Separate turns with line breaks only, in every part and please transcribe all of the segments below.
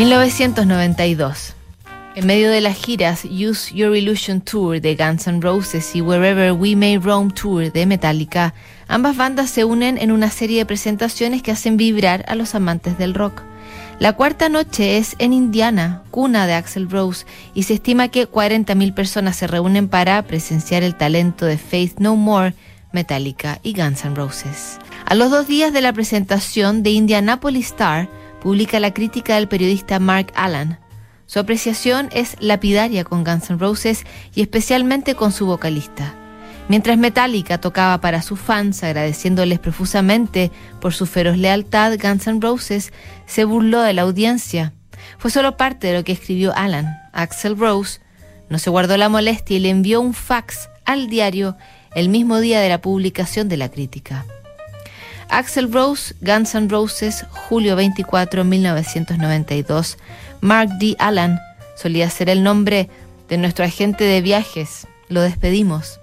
1992. En medio de las giras Use Your Illusion Tour de Guns N' Roses y Wherever We May Roam Tour de Metallica, ambas bandas se unen en una serie de presentaciones que hacen vibrar a los amantes del rock. La cuarta noche es en Indiana, cuna de Axel Rose, y se estima que 40.000 personas se reúnen para presenciar el talento de Faith No More, Metallica y Guns N' Roses. A los dos días de la presentación de Indianapolis Star, publica la crítica del periodista Mark Allen. Su apreciación es lapidaria con Guns N' Roses y especialmente con su vocalista. Mientras Metallica tocaba para sus fans agradeciéndoles profusamente por su feroz lealtad, Guns N' Roses se burló de la audiencia. Fue solo parte de lo que escribió Alan. Axel Rose no se guardó la molestia y le envió un fax al diario el mismo día de la publicación de la crítica. Axel Rose, Guns N' Roses, julio 24, 1992. Mark D. Allen solía ser el nombre de nuestro agente de viajes. Lo despedimos.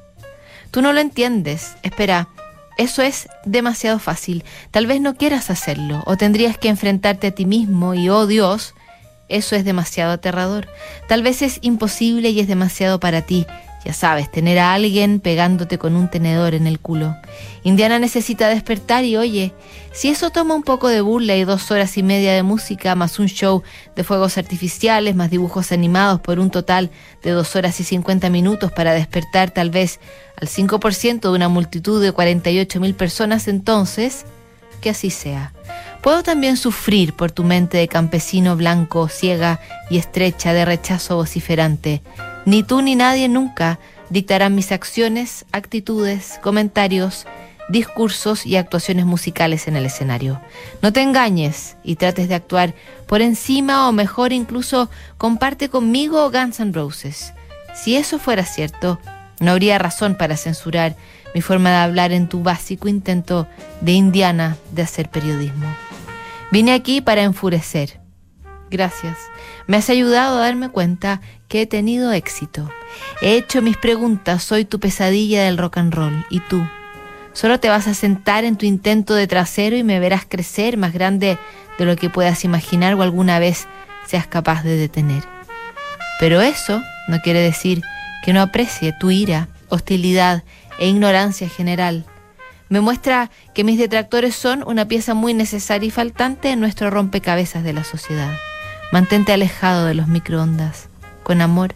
Tú no lo entiendes. Espera, eso es demasiado fácil. Tal vez no quieras hacerlo o tendrías que enfrentarte a ti mismo y, oh Dios, eso es demasiado aterrador. Tal vez es imposible y es demasiado para ti. Ya sabes, tener a alguien pegándote con un tenedor en el culo. Indiana necesita despertar y oye, si eso toma un poco de burla y dos horas y media de música, más un show de fuegos artificiales, más dibujos animados por un total de dos horas y cincuenta minutos para despertar tal vez al 5% de una multitud de 48 mil personas, entonces, que así sea. Puedo también sufrir por tu mente de campesino blanco, ciega y estrecha de rechazo vociferante ni tú ni nadie nunca dictarán mis acciones, actitudes, comentarios, discursos y actuaciones musicales en el escenario. No te engañes y trates de actuar por encima o mejor incluso comparte conmigo Guns N' Roses. Si eso fuera cierto, no habría razón para censurar mi forma de hablar en tu básico intento de Indiana de hacer periodismo. Vine aquí para enfurecer. Gracias. Me has ayudado a darme cuenta que he tenido éxito. He hecho mis preguntas, soy tu pesadilla del rock and roll. ¿Y tú? Solo te vas a sentar en tu intento de trasero y me verás crecer más grande de lo que puedas imaginar o alguna vez seas capaz de detener. Pero eso no quiere decir que no aprecie tu ira, hostilidad e ignorancia general. Me muestra que mis detractores son una pieza muy necesaria y faltante en nuestro rompecabezas de la sociedad. Mantente alejado de los microondas. Con amor,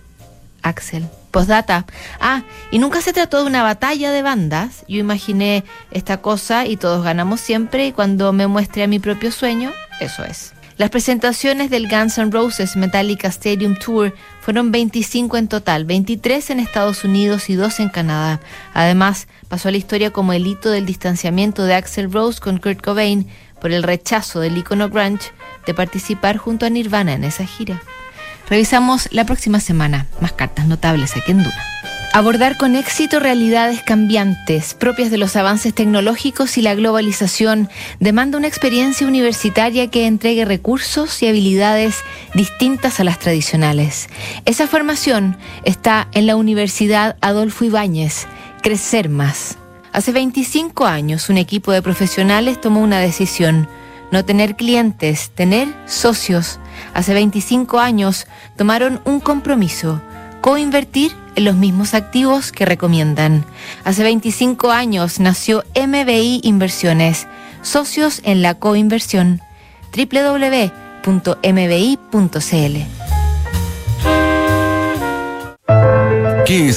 Axel. Postdata. Ah, y nunca se trató de una batalla de bandas. Yo imaginé esta cosa y todos ganamos siempre y cuando me muestre a mi propio sueño, eso es. Las presentaciones del Guns N' Roses Metallica Stadium Tour fueron 25 en total, 23 en Estados Unidos y 2 en Canadá. Además, pasó a la historia como el hito del distanciamiento de Axel Rose con Kurt Cobain por el rechazo del icono grunge de participar junto a Nirvana en esa gira. Revisamos la próxima semana más cartas notables aquí en Duna. Abordar con éxito realidades cambiantes propias de los avances tecnológicos y la globalización demanda una experiencia universitaria que entregue recursos y habilidades distintas a las tradicionales. Esa formación está en la Universidad Adolfo Ibáñez, Crecer Más. Hace 25 años un equipo de profesionales tomó una decisión, no tener clientes, tener socios hace 25 años tomaron un compromiso, coinvertir en los mismos activos que recomiendan. Hace 25 años nació MBI Inversiones, socios en la coinversión www.mbi.cl.
¿Qué es